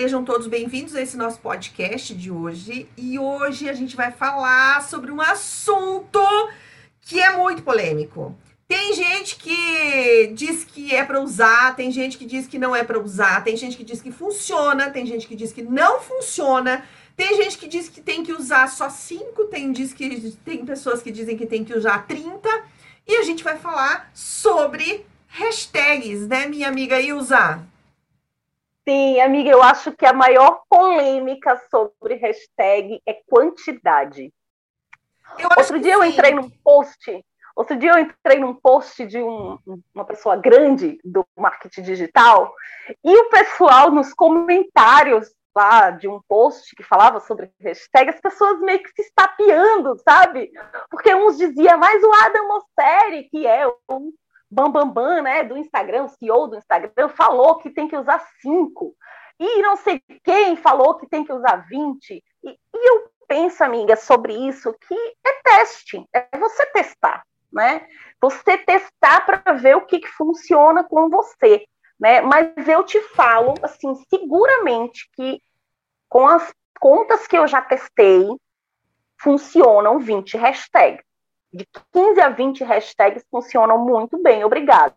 Sejam todos bem-vindos a esse nosso podcast de hoje. E hoje a gente vai falar sobre um assunto que é muito polêmico. Tem gente que diz que é para usar, tem gente que diz que não é para usar, tem gente que diz que funciona, tem gente que diz que não funciona. Tem gente que diz que tem que usar só 5, tem, diz que, tem pessoas que dizem que tem que usar 30. E a gente vai falar sobre hashtags, né, minha amiga Ilza? Sim, amiga, eu acho que a maior polêmica sobre hashtag é quantidade. Outro dia eu entrei num post, outro dia eu entrei num post de um, uma pessoa grande do marketing digital, e o pessoal nos comentários lá de um post que falava sobre hashtag, as pessoas meio que se estapeando, sabe? Porque uns diziam, mas o Adam Mosseri, que é o Bambambam, Bam, Bam, né, do Instagram, o CEO do Instagram, falou que tem que usar cinco. E não sei quem falou que tem que usar 20. E, e eu penso, amiga, sobre isso, que é teste, é você testar, né? Você testar para ver o que, que funciona com você. Né? Mas eu te falo, assim, seguramente que com as contas que eu já testei, funcionam 20 hashtags. De 15 a 20 hashtags funcionam muito bem, obrigada.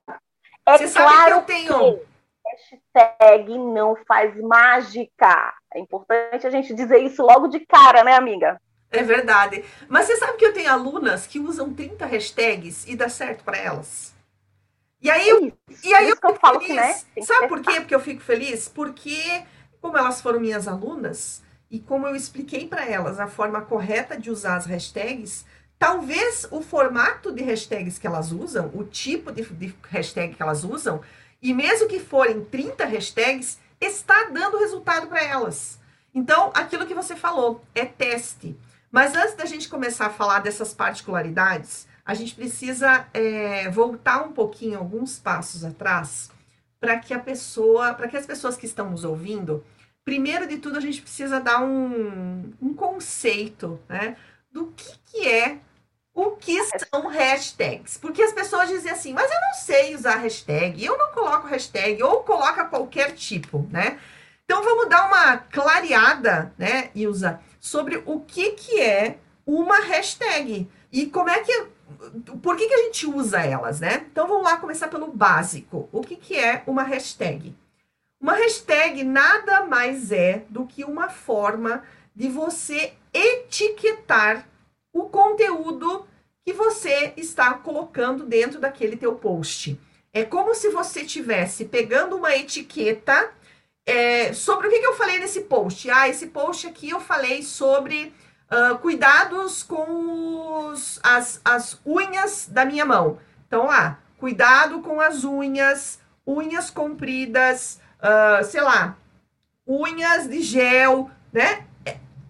É Você claro que, eu tenho... que hashtag não faz mágica. É importante a gente dizer isso logo de cara, né, amiga? É verdade. Mas você sabe que eu tenho alunas que usam 30 hashtags e dá certo para elas? E aí, eu, isso, e aí eu, eu falo feliz. que, né? Sabe por quê? Porque eu fico feliz? Porque como elas foram minhas alunas e como eu expliquei para elas a forma correta de usar as hashtags, talvez o formato de hashtags que elas usam, o tipo de, de hashtag que elas usam, e mesmo que forem 30 hashtags, está dando resultado para elas. Então, aquilo que você falou é teste. Mas antes da gente começar a falar dessas particularidades, a gente precisa é, voltar um pouquinho, alguns passos atrás, para que a pessoa, para que as pessoas que estão nos ouvindo, primeiro de tudo a gente precisa dar um, um conceito, né, do que, que é o que são hashtags. Porque as pessoas dizem assim, mas eu não sei usar hashtag, eu não coloco hashtag, ou coloca qualquer tipo, né? Então vamos dar uma clareada, né, Ilza, sobre o que, que é uma hashtag. E como é que por que, que a gente usa elas, né? Então vamos lá começar pelo básico. O que, que é uma hashtag? Uma hashtag nada mais é do que uma forma de você etiquetar o conteúdo que você está colocando dentro daquele teu post. É como se você tivesse pegando uma etiqueta é, sobre o que, que eu falei nesse post. Ah, esse post aqui eu falei sobre Uh, cuidados com os, as, as unhas da minha mão. Então, lá, cuidado com as unhas, unhas compridas, uh, sei lá, unhas de gel, né?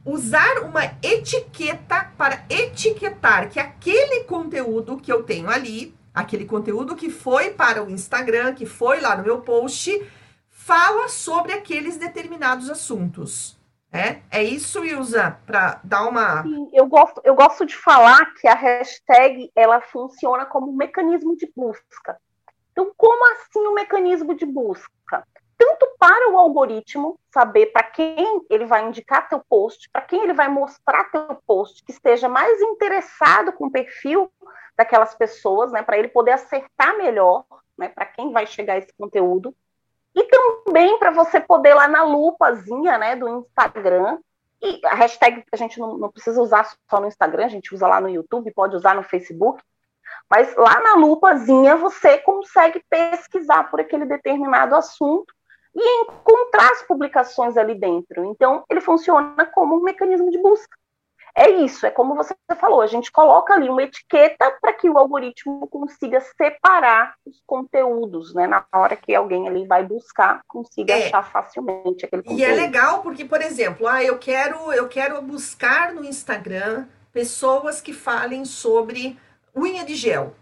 Usar uma etiqueta para etiquetar que aquele conteúdo que eu tenho ali, aquele conteúdo que foi para o Instagram, que foi lá no meu post, fala sobre aqueles determinados assuntos. É, é isso, Ilza, para dar uma. Sim, eu gosto, eu gosto de falar que a hashtag ela funciona como um mecanismo de busca. Então, como assim o um mecanismo de busca? Tanto para o algoritmo saber para quem ele vai indicar teu post, para quem ele vai mostrar teu post, que esteja mais interessado com o perfil daquelas pessoas, né, para ele poder acertar melhor, né, para quem vai chegar esse conteúdo. E também para você poder lá na lupazinha né, do Instagram, e a hashtag a gente não, não, precisa usar só no Instagram, a gente usa lá no YouTube, pode usar no Facebook, mas lá na lupazinha você consegue pesquisar por aquele determinado assunto e encontrar as publicações ali dentro. Então, ele funciona como um mecanismo de busca é isso, é como você falou, a gente coloca ali uma etiqueta para que o algoritmo consiga separar os conteúdos, né? Na hora que alguém ali vai buscar, consiga é. achar facilmente aquele conteúdo. E é legal porque, por exemplo, ah, eu quero, eu quero buscar no Instagram pessoas que falem sobre unha de gel.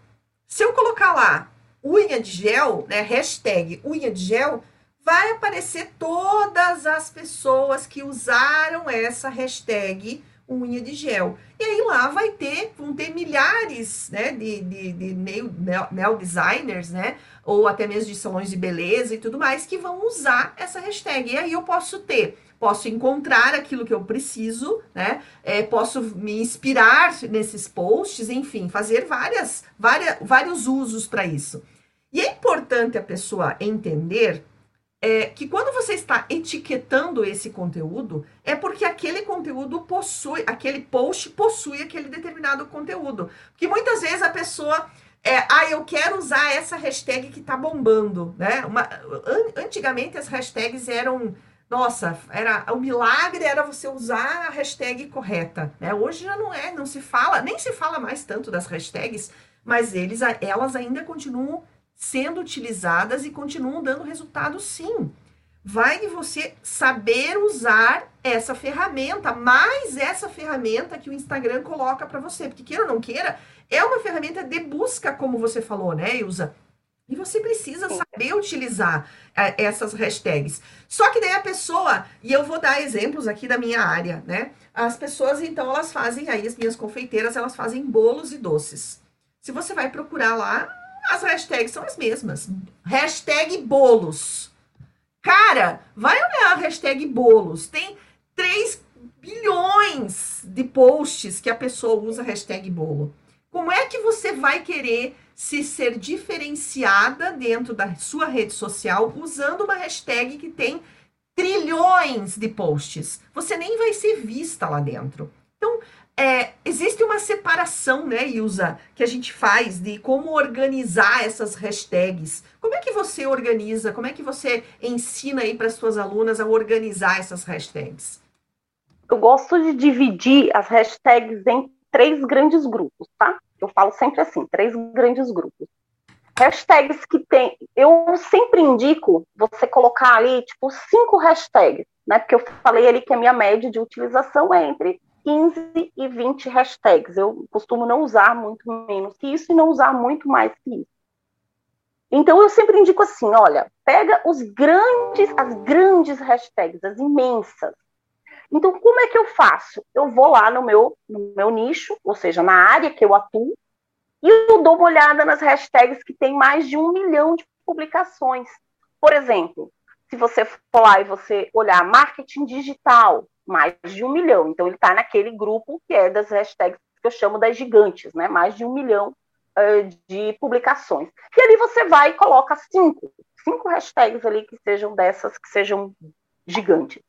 Se eu colocar lá unha de gel, né, hashtag unha de gel, vai aparecer todas as pessoas que usaram essa hashtag unha de gel. E aí lá vai ter, vão ter milhares né, de, de, de nail, nail designers, né? Ou até mesmo de salões de beleza e tudo mais, que vão usar essa hashtag. E aí eu posso ter posso encontrar aquilo que eu preciso, né? É, posso me inspirar nesses posts, enfim, fazer várias, várias, vários usos para isso. E é importante a pessoa entender é, que quando você está etiquetando esse conteúdo, é porque aquele conteúdo possui, aquele post possui aquele determinado conteúdo. Porque muitas vezes a pessoa. É, ah, eu quero usar essa hashtag que está bombando, né? Uma, an, antigamente as hashtags eram nossa, era o milagre era você usar a hashtag correta, né? Hoje já não é, não se fala, nem se fala mais tanto das hashtags, mas eles, elas ainda continuam sendo utilizadas e continuam dando resultado sim. Vai de você saber usar essa ferramenta, mais essa ferramenta que o Instagram coloca para você, porque queira ou não queira, é uma ferramenta de busca, como você falou, né, Ilza? E você precisa saber utilizar é, essas hashtags. Só que daí a pessoa, e eu vou dar exemplos aqui da minha área, né? As pessoas, então, elas fazem aí, as minhas confeiteiras, elas fazem bolos e doces. Se você vai procurar lá, as hashtags são as mesmas. Hashtag bolos. Cara, vai olhar a hashtag bolos. Tem 3 bilhões de posts que a pessoa usa hashtag bolo. Como é que você vai querer se ser diferenciada dentro da sua rede social usando uma hashtag que tem trilhões de posts. Você nem vai ser vista lá dentro. Então, é, existe uma separação, né, Ilza, que a gente faz de como organizar essas hashtags. Como é que você organiza? Como é que você ensina aí para as suas alunas a organizar essas hashtags? Eu gosto de dividir as hashtags em três grandes grupos, tá? Eu falo sempre assim, três grandes grupos. Hashtags que tem. Eu sempre indico você colocar ali, tipo, cinco hashtags, né? Porque eu falei ali que a minha média de utilização é entre 15 e 20 hashtags. Eu costumo não usar muito menos que isso e não usar muito mais que isso. Então eu sempre indico assim, olha, pega os grandes, as grandes hashtags, as imensas, então, como é que eu faço? Eu vou lá no meu, no meu nicho, ou seja, na área que eu atuo, e eu dou uma olhada nas hashtags que tem mais de um milhão de publicações. Por exemplo, se você for lá e você olhar marketing digital, mais de um milhão. Então, ele está naquele grupo que é das hashtags que eu chamo das gigantes, né? Mais de um milhão uh, de publicações. E ali você vai e coloca cinco, cinco hashtags ali que sejam dessas, que sejam gigantes.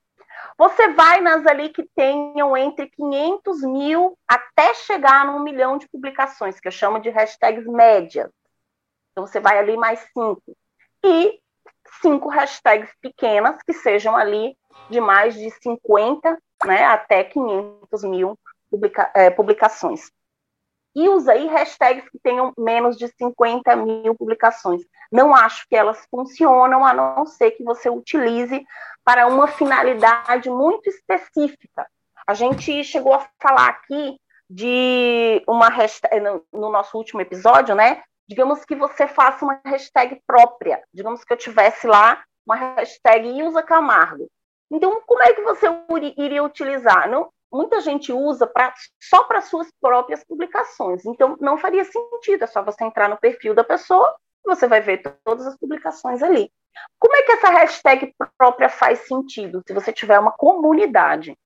Você vai nas ali que tenham entre 500 mil até chegar num milhão de publicações, que eu chamo de hashtags médias. Então, você vai ali mais cinco. E cinco hashtags pequenas, que sejam ali de mais de 50 né, até 500 mil publica é, publicações. E usa aí hashtags que tenham menos de 50 mil publicações. Não acho que elas funcionam, a não ser que você utilize para uma finalidade muito específica. A gente chegou a falar aqui de uma hashtag, no, no nosso último episódio, né? Digamos que você faça uma hashtag própria. Digamos que eu tivesse lá uma hashtag Ilza Camargo. Então, como é que você iria utilizar? Não, muita gente usa pra, só para suas próprias publicações. Então, não faria sentido. É só você entrar no perfil da pessoa e você vai ver todas as publicações ali. Como é que essa hashtag própria faz sentido se você tiver uma comunidade?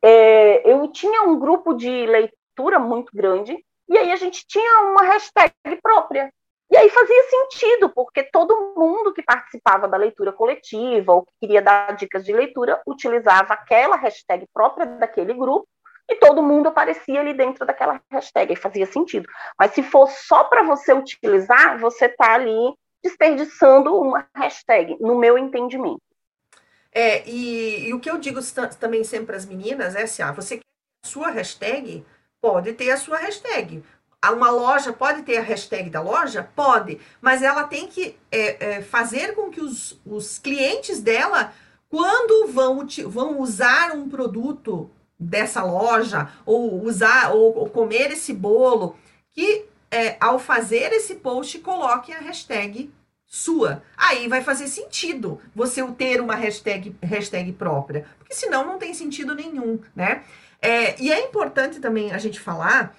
É, eu tinha um grupo de leitura muito grande e aí a gente tinha uma hashtag própria. E aí fazia sentido, porque todo mundo que participava da leitura coletiva ou que queria dar dicas de leitura utilizava aquela hashtag própria daquele grupo e todo mundo aparecia ali dentro daquela hashtag, e fazia sentido. Mas se for só para você utilizar, você está ali desperdiçando uma hashtag, no meu entendimento. É, e, e o que eu digo também sempre para as meninas é assim: ah, você quer a sua hashtag? Pode ter a sua hashtag. Uma loja pode ter a hashtag da loja? Pode, mas ela tem que é, é, fazer com que os, os clientes dela, quando vão, vão usar um produto dessa loja, ou usar, ou, ou comer esse bolo, que é, ao fazer esse post, coloque a hashtag sua, aí vai fazer sentido você ter uma hashtag, hashtag própria, porque senão não tem sentido nenhum, né? É, e é importante também a gente falar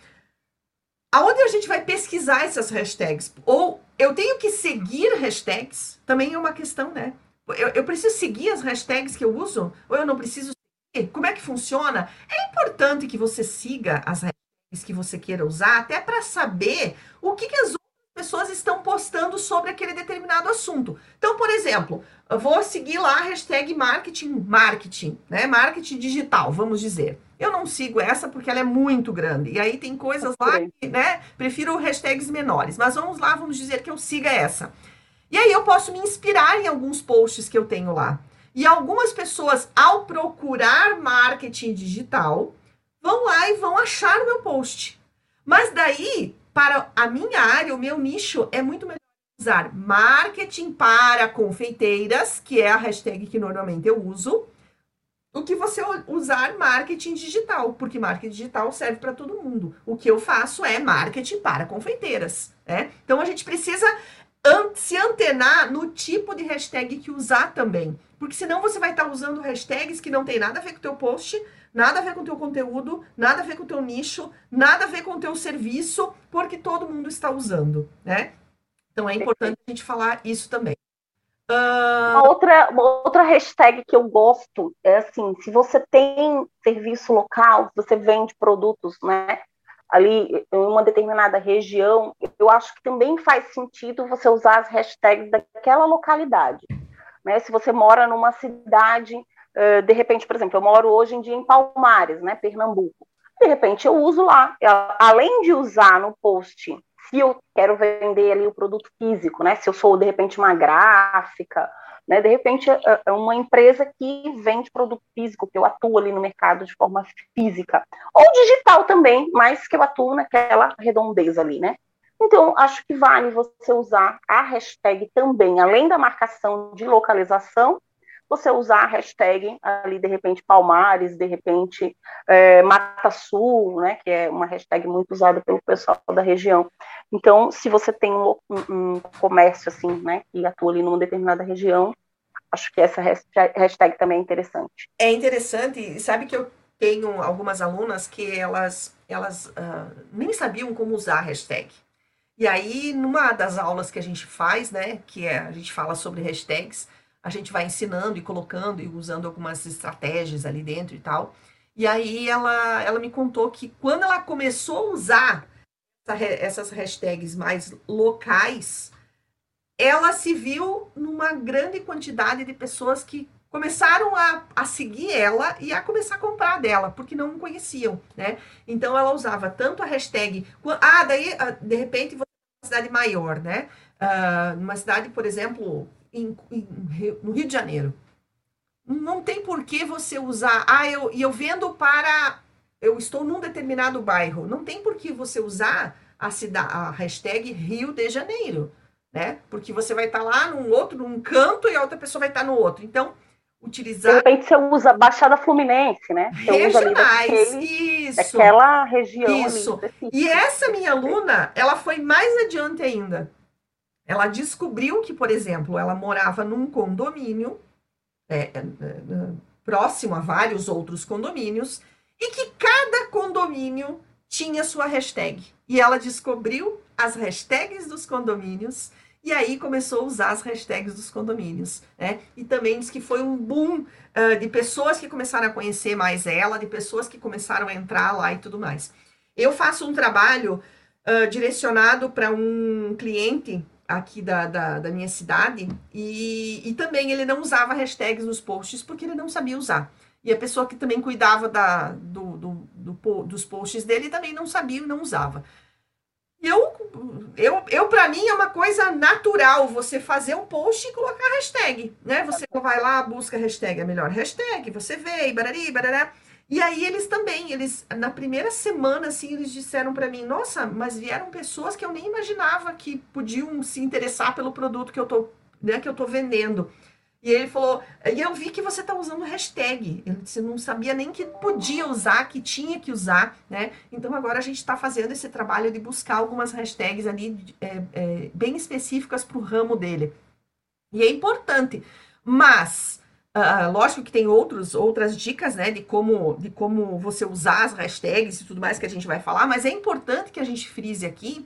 aonde a gente vai pesquisar essas hashtags. Ou eu tenho que seguir hashtags, também é uma questão, né? Eu, eu preciso seguir as hashtags que eu uso, ou eu não preciso seguir? Como é que funciona? É importante que você siga as hashtags que você queira usar, até para saber o que, que as pessoas estão postando sobre aquele determinado assunto. Então, por exemplo, eu vou seguir lá a hashtag marketing, marketing, né? Marketing digital, vamos dizer. Eu não sigo essa porque ela é muito grande. E aí tem coisas lá que, né? Prefiro hashtags menores. Mas vamos lá, vamos dizer que eu siga essa. E aí eu posso me inspirar em alguns posts que eu tenho lá. E algumas pessoas, ao procurar marketing digital, vão lá e vão achar o meu post. Mas daí para a minha área, o meu nicho, é muito melhor usar marketing para confeiteiras, que é a hashtag que normalmente eu uso, do que você usar marketing digital, porque marketing digital serve para todo mundo. O que eu faço é marketing para confeiteiras, né? Então a gente precisa se antenar no tipo de hashtag que usar também, porque senão você vai estar usando hashtags que não tem nada a ver com o teu post, nada a ver com o teu conteúdo, nada a ver com o teu nicho, nada a ver com o teu serviço, porque todo mundo está usando, né? Então é importante a gente falar isso também. Uh... Uma, outra, uma outra hashtag que eu gosto é assim, se você tem serviço local, você vende produtos, né? Ali em uma determinada região, eu acho que também faz sentido você usar as hashtags daquela localidade. Né? Se você mora numa cidade de repente, por exemplo, eu moro hoje em dia em Palmares, né, Pernambuco. De repente eu uso lá, eu, além de usar no post, se eu quero vender ali o produto físico, né, se eu sou de repente uma gráfica, né, de repente é, é uma empresa que vende produto físico, que eu atuo ali no mercado de forma física, ou digital também, mas que eu atuo naquela redondeza ali, né. Então, acho que vale você usar a hashtag também, além da marcação de localização, você usar a hashtag ali, de repente, Palmares, de repente, é, Mata Sul, né, que é uma hashtag muito usada pelo pessoal da região. Então, se você tem um, um comércio, assim, né, que atua ali numa determinada região, acho que essa hashtag também é interessante. É interessante, sabe que eu tenho algumas alunas que elas, elas uh, nem sabiam como usar a hashtag. E aí, numa das aulas que a gente faz, né, que é, a gente fala sobre hashtags, a gente vai ensinando e colocando e usando algumas estratégias ali dentro e tal. E aí ela, ela me contou que quando ela começou a usar essa, essas hashtags mais locais, ela se viu numa grande quantidade de pessoas que começaram a, a seguir ela e a começar a comprar dela, porque não conheciam, né? Então ela usava tanto a hashtag. Ah, daí, ah, de repente, cidade maior, né? Uh, numa cidade, por exemplo, em, em, no Rio de Janeiro. Não tem por que você usar, ah, eu, eu vendo para, eu estou num determinado bairro. Não tem por que você usar a, cidade, a hashtag Rio de Janeiro, né? Porque você vai estar lá num outro, num canto e a outra pessoa vai estar no outro. Então, utilizar. De repente você usa Baixada Fluminense, né? Você Regionais, daquele, isso. Daquela região. Isso. e essa minha aluna, ela foi mais adiante ainda. Ela descobriu que, por exemplo, ela morava num condomínio é, é, é, próximo a vários outros condomínios e que cada condomínio tinha sua hashtag. E ela descobriu as hashtags dos condomínios e aí começou a usar as hashtags dos condomínios, né? E também diz que foi um boom uh, de pessoas que começaram a conhecer mais ela, de pessoas que começaram a entrar lá e tudo mais. Eu faço um trabalho uh, direcionado para um cliente aqui da, da, da minha cidade e, e também ele não usava hashtags nos posts porque ele não sabia usar. E a pessoa que também cuidava da, do, do, do, dos posts dele também não sabia e não usava. Eu, eu, eu para mim, é uma coisa natural você fazer um post e colocar hashtag, né? Você vai lá, busca hashtag, a melhor hashtag, você vê, e barari, barará. E aí eles também, eles na primeira semana assim, eles disseram para mim: "Nossa, mas vieram pessoas que eu nem imaginava que podiam se interessar pelo produto que eu tô, né, que eu tô vendendo". E ele falou: "E eu vi que você tá usando hashtag". Ele disse: "Não sabia nem que podia usar, que tinha que usar, né? Então agora a gente está fazendo esse trabalho de buscar algumas hashtags ali é, é, bem específicas para o ramo dele". E é importante. Mas, uh, lógico que tem outros, outras dicas, né, de como, de como você usar as hashtags e tudo mais que a gente vai falar, mas é importante que a gente frise aqui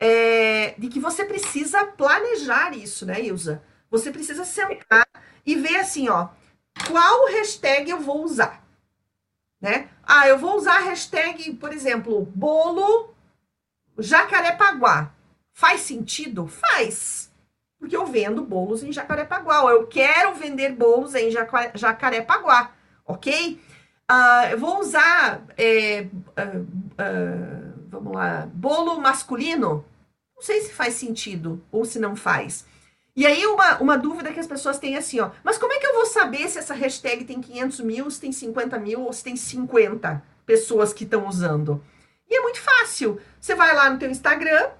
é, de que você precisa planejar isso, né, Ilza? Você precisa sentar e ver assim, ó, qual hashtag eu vou usar, né? Ah, eu vou usar a hashtag, por exemplo, bolo Jacarepaguá. Faz sentido? Faz. Porque eu vendo bolos em Jacarepaguá. Eu quero vender bolos em Jacarepaguá, ok? Uh, eu vou usar, é, uh, uh, vamos lá, bolo masculino. Não sei se faz sentido ou se não faz. E aí, uma, uma dúvida que as pessoas têm assim, ó. Mas como é que eu vou saber se essa hashtag tem 500 mil, se tem 50 mil ou se tem 50 pessoas que estão usando? E é muito fácil. Você vai lá no teu Instagram,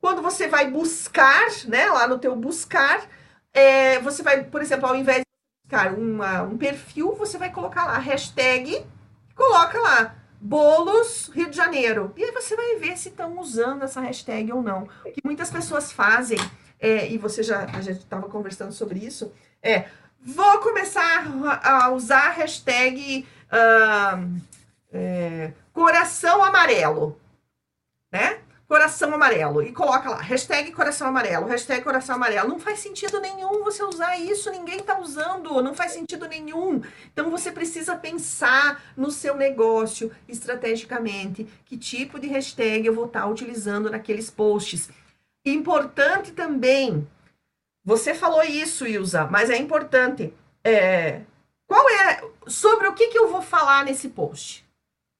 quando você vai buscar, né, lá no teu buscar, é, você vai, por exemplo, ao invés de buscar uma, um perfil, você vai colocar lá hashtag, coloca lá bolos Rio de Janeiro. E aí você vai ver se estão usando essa hashtag ou não. O que muitas pessoas fazem é, e você já, a gente estava conversando sobre isso, é, vou começar a usar a hashtag uh, é, coração amarelo, né? Coração amarelo. E coloca lá, hashtag coração amarelo, hashtag coração amarelo. Não faz sentido nenhum você usar isso, ninguém está usando, não faz sentido nenhum. Então você precisa pensar no seu negócio estrategicamente, que tipo de hashtag eu vou estar tá utilizando naqueles posts. Importante também, você falou isso, Ilza, mas é importante. É, qual é sobre o que, que eu vou falar nesse post?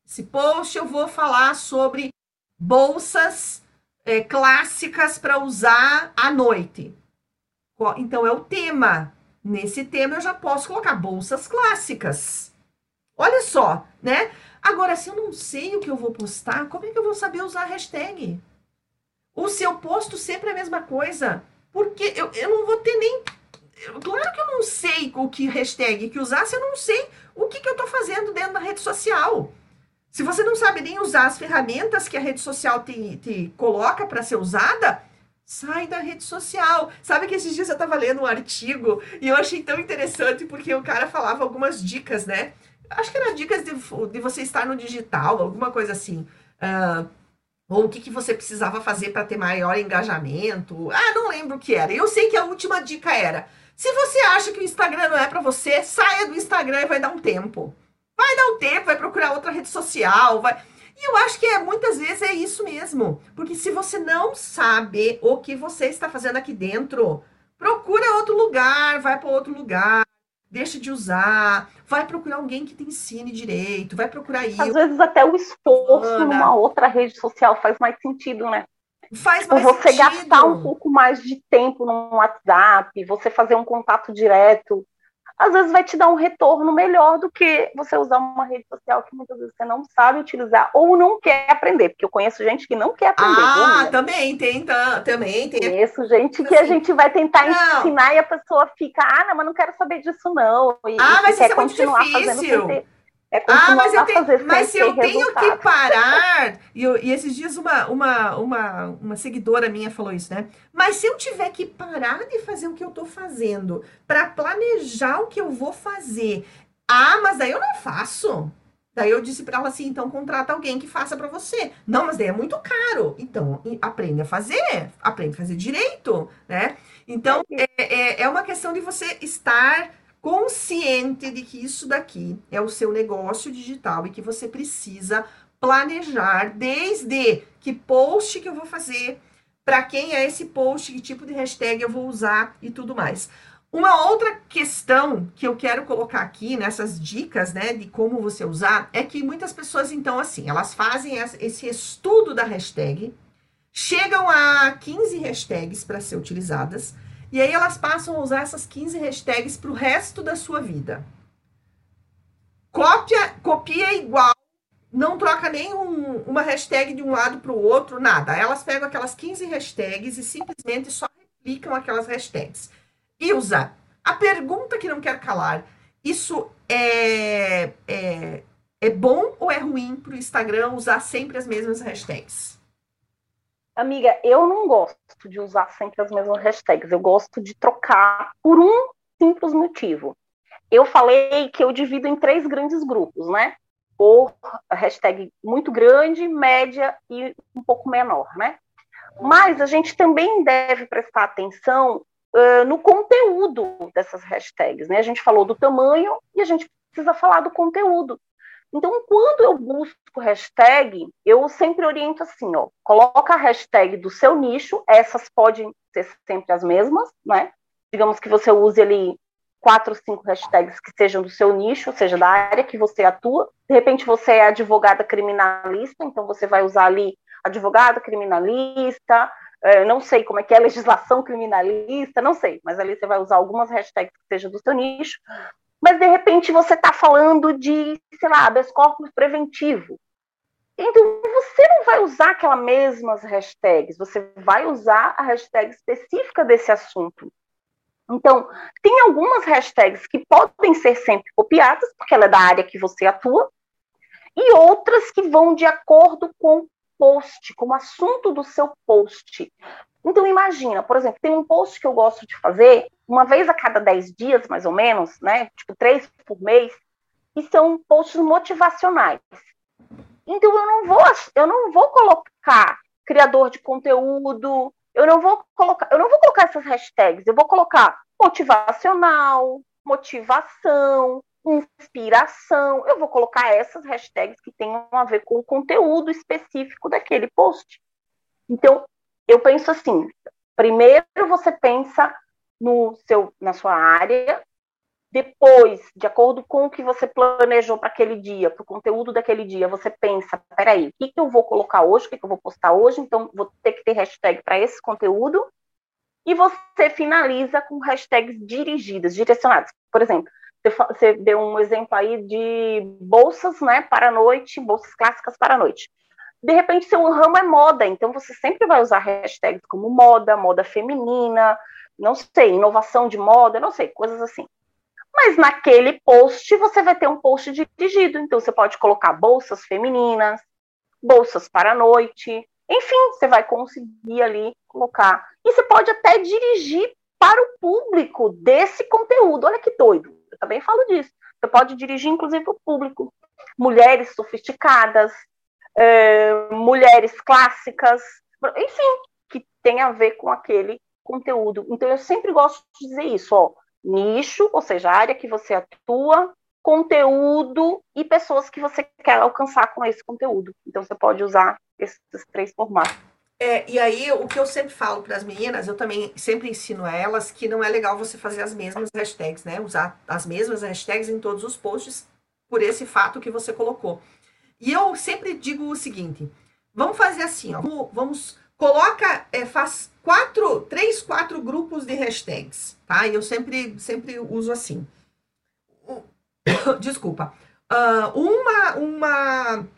Esse post eu vou falar sobre bolsas é, clássicas para usar à noite. Então é o tema. Nesse tema eu já posso colocar bolsas clássicas. Olha só, né? Agora, se eu não sei o que eu vou postar, como é que eu vou saber usar a hashtag? Ou se eu posto sempre a mesma coisa? Porque eu, eu não vou ter nem. Claro que eu não sei o que hashtag que usar, se eu não sei o que, que eu estou fazendo dentro da rede social. Se você não sabe nem usar as ferramentas que a rede social te, te coloca para ser usada, sai da rede social. Sabe que esses dias eu estava lendo um artigo e eu achei tão interessante porque o cara falava algumas dicas, né? Acho que eram dicas de, de você estar no digital, alguma coisa assim. Uh, ou o que, que você precisava fazer para ter maior engajamento. Ah, não lembro o que era. Eu sei que a última dica era: se você acha que o Instagram não é para você, saia do Instagram e vai dar um tempo. Vai dar um tempo, vai procurar outra rede social, vai. E eu acho que é, muitas vezes é isso mesmo. Porque se você não sabe o que você está fazendo aqui dentro, procura outro lugar, vai para outro lugar deixa de usar, vai procurar alguém que te ensine direito, vai procurar isso. Às vezes até o esforço Ana. numa outra rede social faz mais sentido, né? Faz tipo, mais você sentido. gastar um pouco mais de tempo no WhatsApp, você fazer um contato direto às vezes vai te dar um retorno melhor do que você usar uma rede social que muitas vezes você não sabe utilizar ou não quer aprender, porque eu conheço gente que não quer aprender. Ah, também tem, tá, também tem. Conheço gente que assim, a gente vai tentar não. ensinar e a pessoa fica, ah, não, mas não quero saber disso não. E, ah, mas isso é muito difícil. É ah, mas eu tenho, mas se eu tenho resultado. que parar, e, eu, e, esses dias uma, uma, uma, uma seguidora minha falou isso, né? Mas se eu tiver que parar de fazer o que eu tô fazendo para planejar o que eu vou fazer, ah, mas daí eu não faço. Daí eu disse para ela assim, então contrata alguém que faça para você. Não, mas daí é muito caro. Então aprende a fazer, aprende a fazer direito, né? Então é, é, é uma questão de você estar consciente de que isso daqui é o seu negócio digital e que você precisa planejar desde que post que eu vou fazer, para quem é esse post, que tipo de hashtag eu vou usar e tudo mais. Uma outra questão que eu quero colocar aqui nessas dicas, né, de como você usar, é que muitas pessoas, então, assim, elas fazem esse estudo da hashtag, chegam a 15 hashtags para ser utilizadas, e aí elas passam a usar essas 15 hashtags para o resto da sua vida. Cópia, copia igual, não troca nem um, uma hashtag de um lado para o outro, nada. Elas pegam aquelas 15 hashtags e simplesmente só replicam aquelas hashtags. E usa. A pergunta que não quero calar: isso é, é, é bom ou é ruim para o Instagram usar sempre as mesmas hashtags? Amiga, eu não gosto de usar sempre as mesmas hashtags. Eu gosto de trocar por um simples motivo. Eu falei que eu divido em três grandes grupos, né? Por hashtag muito grande, média e um pouco menor, né? Mas a gente também deve prestar atenção uh, no conteúdo dessas hashtags, né? A gente falou do tamanho e a gente precisa falar do conteúdo. Então, quando eu busco hashtag, eu sempre oriento assim, ó, coloca a hashtag do seu nicho, essas podem ser sempre as mesmas, né? Digamos que você use ali quatro, cinco hashtags que sejam do seu nicho, ou seja, da área que você atua. De repente você é advogada criminalista, então você vai usar ali advogado criminalista, é, não sei como é que é legislação criminalista, não sei, mas ali você vai usar algumas hashtags que sejam do seu nicho mas de repente você está falando de, sei lá, habeas corpus preventivo. Então você não vai usar aquelas mesmas hashtags, você vai usar a hashtag específica desse assunto. Então, tem algumas hashtags que podem ser sempre copiadas, porque ela é da área que você atua, e outras que vão de acordo com o post, com o assunto do seu post. Então, imagina, por exemplo, tem um post que eu gosto de fazer uma vez a cada 10 dias, mais ou menos, né? Tipo, três por mês, e são posts motivacionais. Então, eu não vou, eu não vou colocar criador de conteúdo, eu não vou colocar, eu não vou colocar essas hashtags, eu vou colocar motivacional, motivação, inspiração. Eu vou colocar essas hashtags que tenham a ver com o conteúdo específico daquele post. Então, eu penso assim: primeiro você pensa no seu, na sua área, depois, de acordo com o que você planejou para aquele dia, para o conteúdo daquele dia, você pensa: peraí, o que, que eu vou colocar hoje, o que, que eu vou postar hoje, então vou ter que ter hashtag para esse conteúdo. E você finaliza com hashtags dirigidas, direcionadas. Por exemplo, você deu um exemplo aí de bolsas né, para a noite, bolsas clássicas para a noite de repente seu ramo é moda, então você sempre vai usar hashtags como moda, moda feminina, não sei, inovação de moda, não sei, coisas assim. Mas naquele post você vai ter um post dirigido, então você pode colocar bolsas femininas, bolsas para a noite, enfim, você vai conseguir ali colocar. E você pode até dirigir para o público desse conteúdo. Olha que doido. Eu também falo disso. Você pode dirigir, inclusive, para o público. Mulheres sofisticadas, é, mulheres clássicas, enfim, que tem a ver com aquele conteúdo. Então eu sempre gosto de dizer isso, ó, nicho, ou seja, a área que você atua, conteúdo e pessoas que você quer alcançar com esse conteúdo. Então você pode usar esses três formatos. É, e aí, o que eu sempre falo para as meninas, eu também sempre ensino a elas que não é legal você fazer as mesmas hashtags, né? Usar as mesmas hashtags em todos os posts por esse fato que você colocou. E eu sempre digo o seguinte: vamos fazer assim, ó, vamos, vamos coloca, é, faz quatro, três, quatro grupos de hashtags, tá? E eu sempre, sempre uso assim. Desculpa. Uh, uma, uma,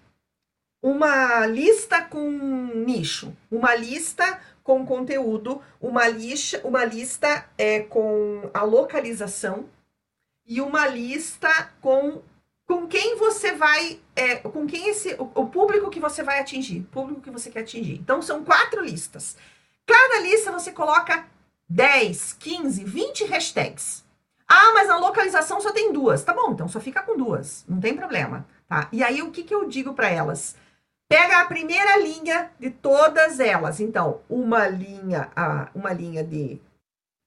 uma lista com nicho, uma lista com conteúdo, uma, lixa, uma lista é, com a localização e uma lista com com quem você vai, é, com quem esse, o, o, público que você vai atingir, público que você quer atingir. Então, são quatro listas. Cada lista você coloca 10, 15, 20 hashtags. Ah, mas a localização só tem duas. Tá bom, então só fica com duas, não tem problema, tá? E aí, o que, que eu digo para elas? Pega a primeira linha de todas elas. Então, uma linha, uma linha de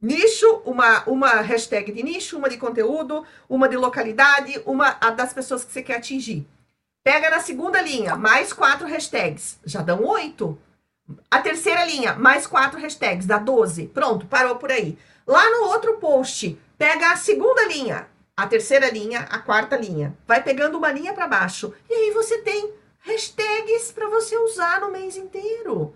Nicho, uma, uma hashtag de nicho, uma de conteúdo, uma de localidade, uma das pessoas que você quer atingir. Pega na segunda linha, mais quatro hashtags, já dão oito. A terceira linha, mais quatro hashtags, dá doze. Pronto, parou por aí. Lá no outro post, pega a segunda linha, a terceira linha, a quarta linha. Vai pegando uma linha para baixo. E aí você tem hashtags para você usar no mês inteiro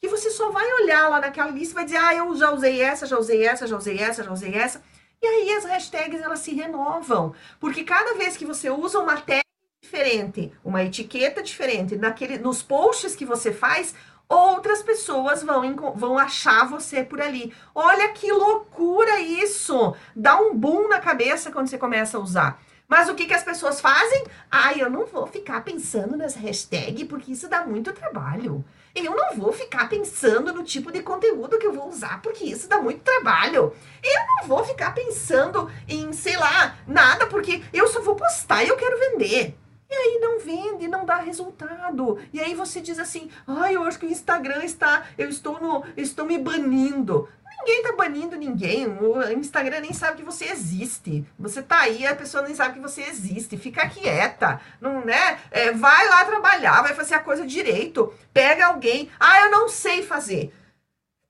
que você só vai olhar lá naquela lista e vai dizer, ah, eu já usei essa, já usei essa, já usei essa, já usei essa. E aí as hashtags elas se renovam, porque cada vez que você usa uma tag diferente, uma etiqueta diferente, naquele, nos posts que você faz, outras pessoas vão, vão achar você por ali. Olha que loucura isso! Dá um boom na cabeça quando você começa a usar. Mas o que, que as pessoas fazem? Ai, eu não vou ficar pensando nas hashtags porque isso dá muito trabalho. Eu não vou ficar pensando no tipo de conteúdo que eu vou usar porque isso dá muito trabalho. Eu não vou ficar pensando em, sei lá, nada porque eu só vou postar e eu quero vender. E aí não vende, não dá resultado. E aí você diz assim: "Ai, eu acho que o Instagram está, eu estou no, estou me banindo". Ninguém tá banindo ninguém. O Instagram nem sabe que você existe. Você tá aí, a pessoa nem sabe que você existe. Fica quieta, não né? É, vai lá trabalhar, vai fazer a coisa direito. Pega alguém. Ah, eu não sei fazer.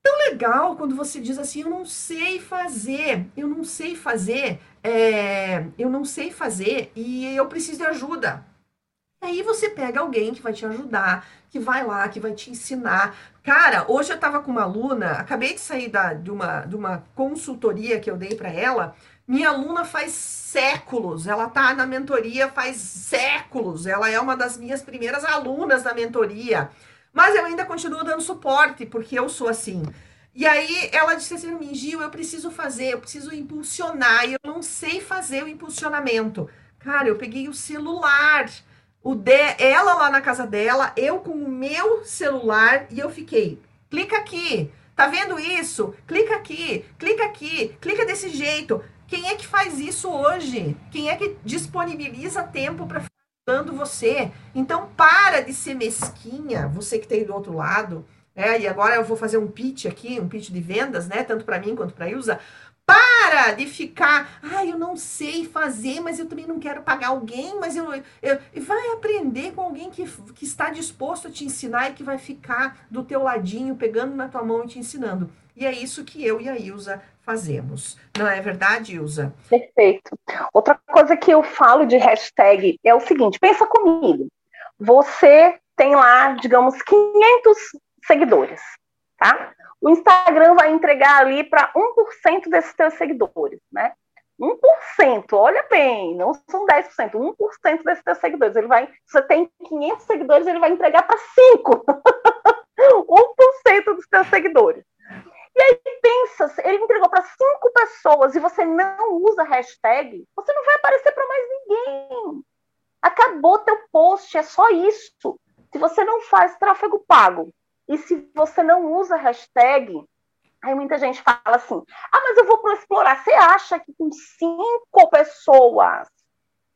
Tão legal quando você diz assim, eu não sei fazer, eu não sei fazer, é, eu não sei fazer e eu preciso de ajuda. Aí você pega alguém que vai te ajudar, que vai lá, que vai te ensinar. Cara, hoje eu tava com uma aluna, acabei de sair da, de, uma, de uma consultoria que eu dei para ela. Minha aluna faz séculos, ela tá na mentoria faz séculos, ela é uma das minhas primeiras alunas da mentoria. Mas eu ainda continuo dando suporte, porque eu sou assim. E aí ela disse assim para mim, Gil, eu preciso fazer, eu preciso impulsionar, e eu não sei fazer o impulsionamento. Cara, eu peguei o celular o de, ela lá na casa dela, eu com o meu celular e eu fiquei, clica aqui, tá vendo isso? Clica aqui, clica aqui, clica desse jeito. Quem é que faz isso hoje? Quem é que disponibiliza tempo para dando você? Então para de ser mesquinha, você que tem tá do outro lado. É, e agora eu vou fazer um pitch aqui, um pitch de vendas, né? Tanto para mim quanto para Ilza. Para de ficar, ah, eu não sei fazer, mas eu também não quero pagar alguém, mas eu, eu vai aprender com alguém que, que está disposto a te ensinar e que vai ficar do teu ladinho, pegando na tua mão e te ensinando. E é isso que eu e a Ilza fazemos. Não é verdade, Ilza? Perfeito. Outra coisa que eu falo de hashtag é o seguinte, pensa comigo. Você tem lá, digamos, 500 seguidores, tá? O Instagram vai entregar ali para 1% desses teus seguidores, né? 1%, olha bem, não são 10%, 1% desses teus seguidores. Ele vai, se você tem 500 seguidores, ele vai entregar para 5. 1% dos teus seguidores. E aí pensa, ele entregou para cinco pessoas e você não usa hashtag, você não vai aparecer para mais ninguém. Acabou teu post, é só isso. Se você não faz tráfego pago, e se você não usa hashtag, aí muita gente fala assim: ah, mas eu vou para explorar. Você acha que com cinco pessoas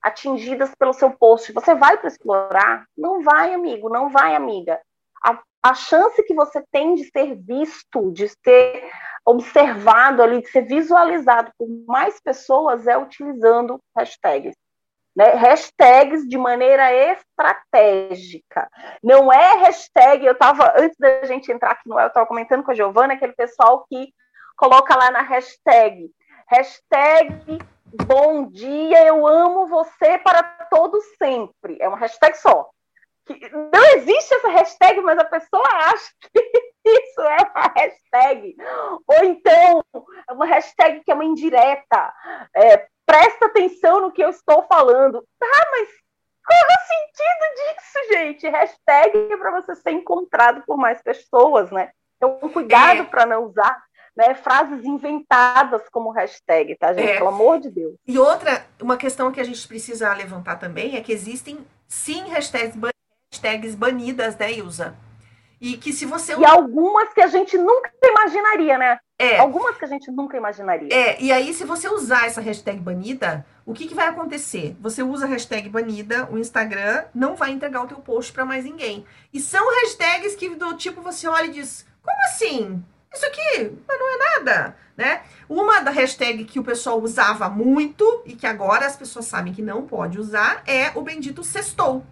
atingidas pelo seu post, você vai para explorar? Não vai, amigo, não vai, amiga. A, a chance que você tem de ser visto, de ser observado ali, de ser visualizado por mais pessoas é utilizando hashtags né, hashtags de maneira estratégica. Não é hashtag, eu estava, antes da gente entrar aqui no eu estava comentando com a Giovana, aquele pessoal que coloca lá na hashtag, hashtag bom dia, eu amo você para todo sempre. É uma hashtag só. Não existe essa hashtag, mas a pessoa acha que isso é uma hashtag. Ou então, é uma hashtag que é uma indireta. É, presta atenção no que eu estou falando. Tá, mas qual é o sentido disso, gente? Hashtag é para você ser encontrado por mais pessoas, né? Então, cuidado é. para não usar né, frases inventadas como hashtag, tá, gente? É. Pelo amor de Deus. E outra, uma questão que a gente precisa levantar também é que existem, sim, hashtags, hashtags banidas, né, Ilza? E que se você. E algumas que a gente nunca imaginaria, né? É. Algumas que a gente nunca imaginaria. É, e aí, se você usar essa hashtag banida, o que, que vai acontecer? Você usa a hashtag banida, o Instagram não vai entregar o teu post para mais ninguém. E são hashtags que do tipo você olha e diz: como assim? Isso aqui não é nada, né? Uma da hashtag que o pessoal usava muito e que agora as pessoas sabem que não pode usar é o bendito sextou.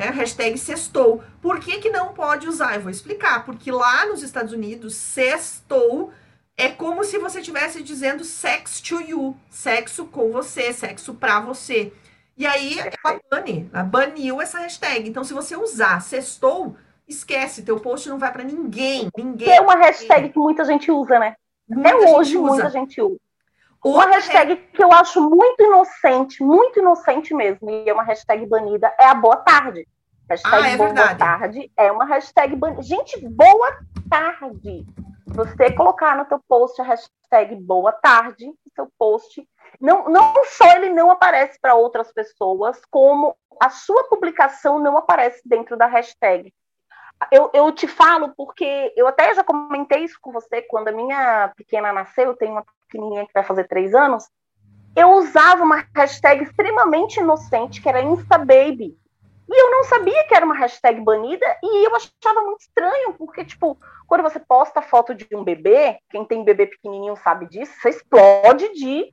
É, hashtag sextou. Por que, que não pode usar? Eu vou explicar. Porque lá nos Estados Unidos, sextou é como se você estivesse dizendo sex to you. Sexo com você, sexo pra você. E aí, ela bane, ela baniu essa hashtag. Então, se você usar sextou, esquece, teu post não vai para ninguém. Ninguém. É uma hashtag que muita gente usa, né? Muita Até hoje, usa. muita gente usa. Uma hashtag que eu acho muito inocente, muito inocente mesmo, e é uma hashtag banida, é a boa tarde. Hashtag ah, é boa verdade. tarde é uma hashtag banida. Gente, boa tarde. Você colocar no teu post a hashtag boa tarde, seu post, não, não só ele não aparece para outras pessoas, como a sua publicação não aparece dentro da hashtag. Eu, eu te falo porque eu até já comentei isso com você quando a minha pequena nasceu, eu tenho uma pequenininha que vai fazer três anos, eu usava uma hashtag extremamente inocente, que era InstaBaby. E eu não sabia que era uma hashtag banida, e eu achava muito estranho, porque, tipo, quando você posta foto de um bebê, quem tem bebê pequenininho sabe disso, você explode de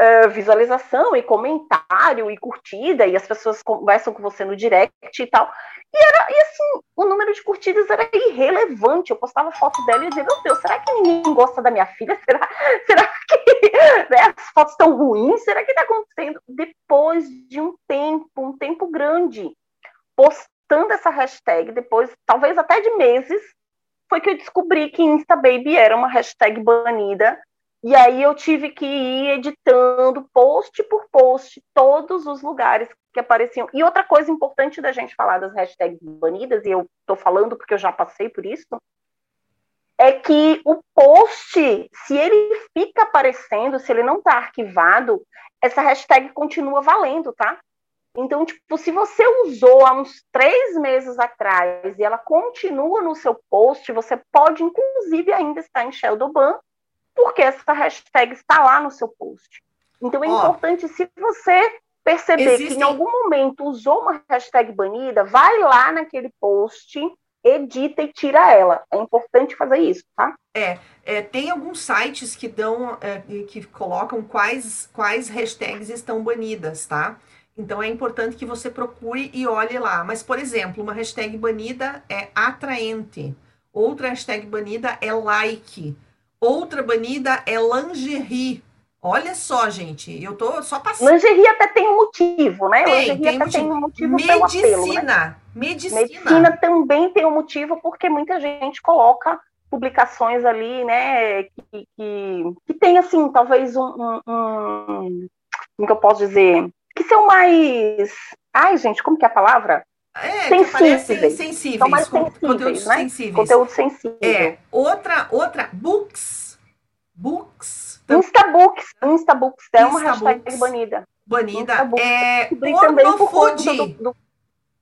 uh, visualização e comentário e curtida, e as pessoas conversam com você no direct e tal. E, era, e assim, o número de curtidas era irrelevante. Eu postava foto dela e dizia, meu Deus, será que ninguém gosta da minha filha? Será, será que né, as fotos estão ruins? Será que está acontecendo? Depois de um tempo, um tempo grande, postando essa hashtag, depois, talvez até de meses, foi que eu descobri que InstaBaby era uma hashtag banida e aí eu tive que ir editando post por post todos os lugares que apareciam. E outra coisa importante da gente falar das hashtags banidas, e eu estou falando porque eu já passei por isso, é que o post, se ele fica aparecendo, se ele não está arquivado, essa hashtag continua valendo, tá? Então, tipo, se você usou há uns três meses atrás e ela continua no seu post, você pode, inclusive, ainda estar em Shadowban porque essa hashtag está lá no seu post. Então é importante, se você perceber existem... que em algum momento usou uma hashtag banida, vai lá naquele post, edita e tira ela. É importante fazer isso, tá? É, é tem alguns sites que dão, é, que colocam quais, quais hashtags estão banidas, tá? Então é importante que você procure e olhe lá. Mas, por exemplo, uma hashtag banida é atraente. Outra hashtag banida é like. Outra banida é lingerie. Olha só, gente, eu tô só passando. Lingerie até tem um motivo, né? Tem, lingerie tem até motivo. tem um motivo Medicina. Apelo, né? Medicina. Medicina também tem um motivo, porque muita gente coloca publicações ali, né, que, que, que tem, assim, talvez um, um, um, como que eu posso dizer, que são mais, ai, gente, como que é a palavra? É, sensíveis. sensíveis. São mais sensíveis, conteúdos né? sensíveis. Conteúdo sensível. É. Outra, outra, books. Books. Instabooks. Instabooks. É uma hashtag banida. Banida. É pornofood. Do.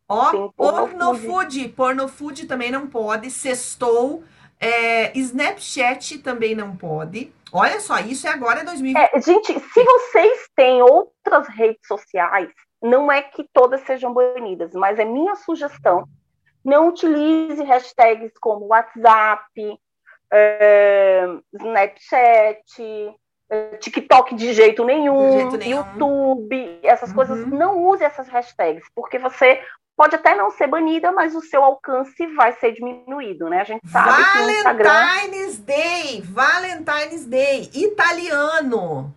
Ó, Sim, pornofood. Pornofood também não pode. Sextou. É, Snapchat também não pode. Olha só, isso é agora 2020. É, gente, se vocês têm outras redes sociais, não é que todas sejam banidas, mas é minha sugestão. Não utilize hashtags como WhatsApp, é, Snapchat, TikTok de jeito nenhum, de jeito nenhum. YouTube, essas uhum. coisas. Não use essas hashtags, porque você pode até não ser banida, mas o seu alcance vai ser diminuído, né? A gente sabe Valentine's que o Instagram... Valentine's Day, Valentine's Day, italiano.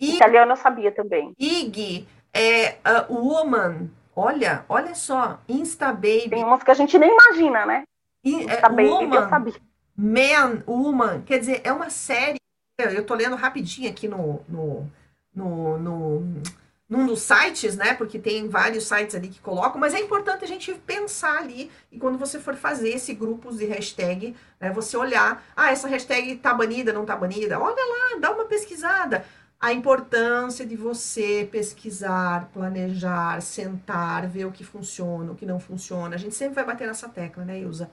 Italiano eu sabia também. IG, é, uh, Woman, olha, olha só, Insta Baby. Tem umas que a gente nem imagina, né? Insta é, Baby, woman, eu sabia. Man, Woman, quer dizer, é uma série. Eu tô lendo rapidinho aqui no, no, no, no num dos sites, né? Porque tem vários sites ali que colocam, mas é importante a gente pensar ali e quando você for fazer esse grupos de hashtag, né, você olhar, ah, essa hashtag tá banida, não tá banida, olha lá, dá uma pesquisada a importância de você pesquisar, planejar, sentar, ver o que funciona, o que não funciona. A gente sempre vai bater nessa tecla, né, Ilza?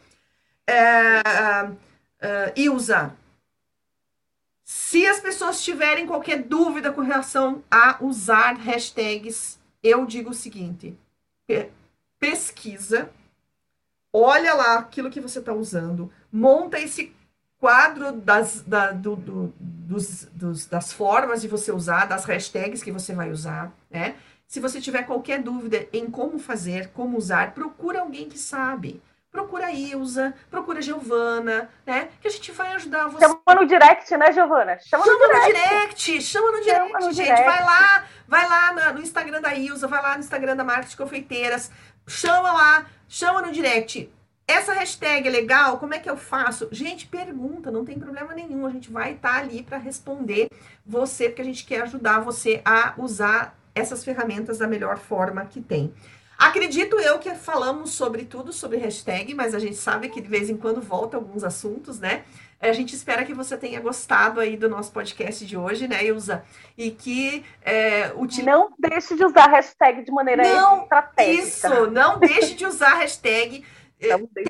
É, uh, Ilza, se as pessoas tiverem qualquer dúvida com relação a usar hashtags, eu digo o seguinte: pesquisa, olha lá aquilo que você está usando, monta esse quadro das, da, do, do, dos, dos, das formas de você usar, das hashtags que você vai usar, né? Se você tiver qualquer dúvida em como fazer, como usar, procura alguém que sabe. Procura a Ilza, procura a Giovana, né? Que a gente vai ajudar você. Chama no direct, né, Giovana? Chama, chama no, direct. direct. Chama no direct, chama no gente. Direct. Vai lá, vai lá no Instagram da Ilza, vai lá no Instagram da Marketing Confeiteiras. Chama lá, chama no direct essa hashtag é legal? Como é que eu faço? Gente, pergunta, não tem problema nenhum. A gente vai estar tá ali para responder você, porque a gente quer ajudar você a usar essas ferramentas da melhor forma que tem. Acredito eu que falamos sobre tudo sobre hashtag, mas a gente sabe que de vez em quando volta alguns assuntos, né? A gente espera que você tenha gostado aí do nosso podcast de hoje, né, Ilza? E que é. Não deixe de usar hashtag de maneira não, estratégica. Isso, não deixe de usar hashtag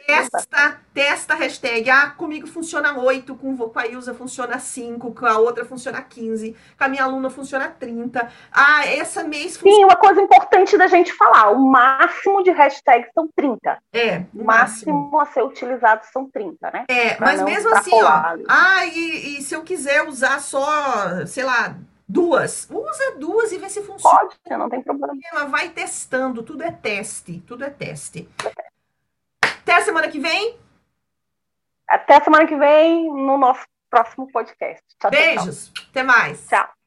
testa, testa a hashtag. Ah, comigo funciona 8, com, com a Ilza funciona 5, com a outra funciona 15, com a minha aluna funciona 30. Ah, essa mês funciona. Sim, uma coisa importante da gente falar: o máximo de hashtags são 30. É, o máximo, máximo a ser utilizado são 30, né? É, pra mas mesmo assim, ó. Ah, e, e se eu quiser usar só, sei lá, Duas. Usa duas e vê se funciona. Pode, não tem problema. Vai testando, tudo é teste, tudo é teste. Até a semana que vem. Até a semana que vem no nosso próximo podcast. Tchau, Beijos. Tchau. Até mais. Tchau.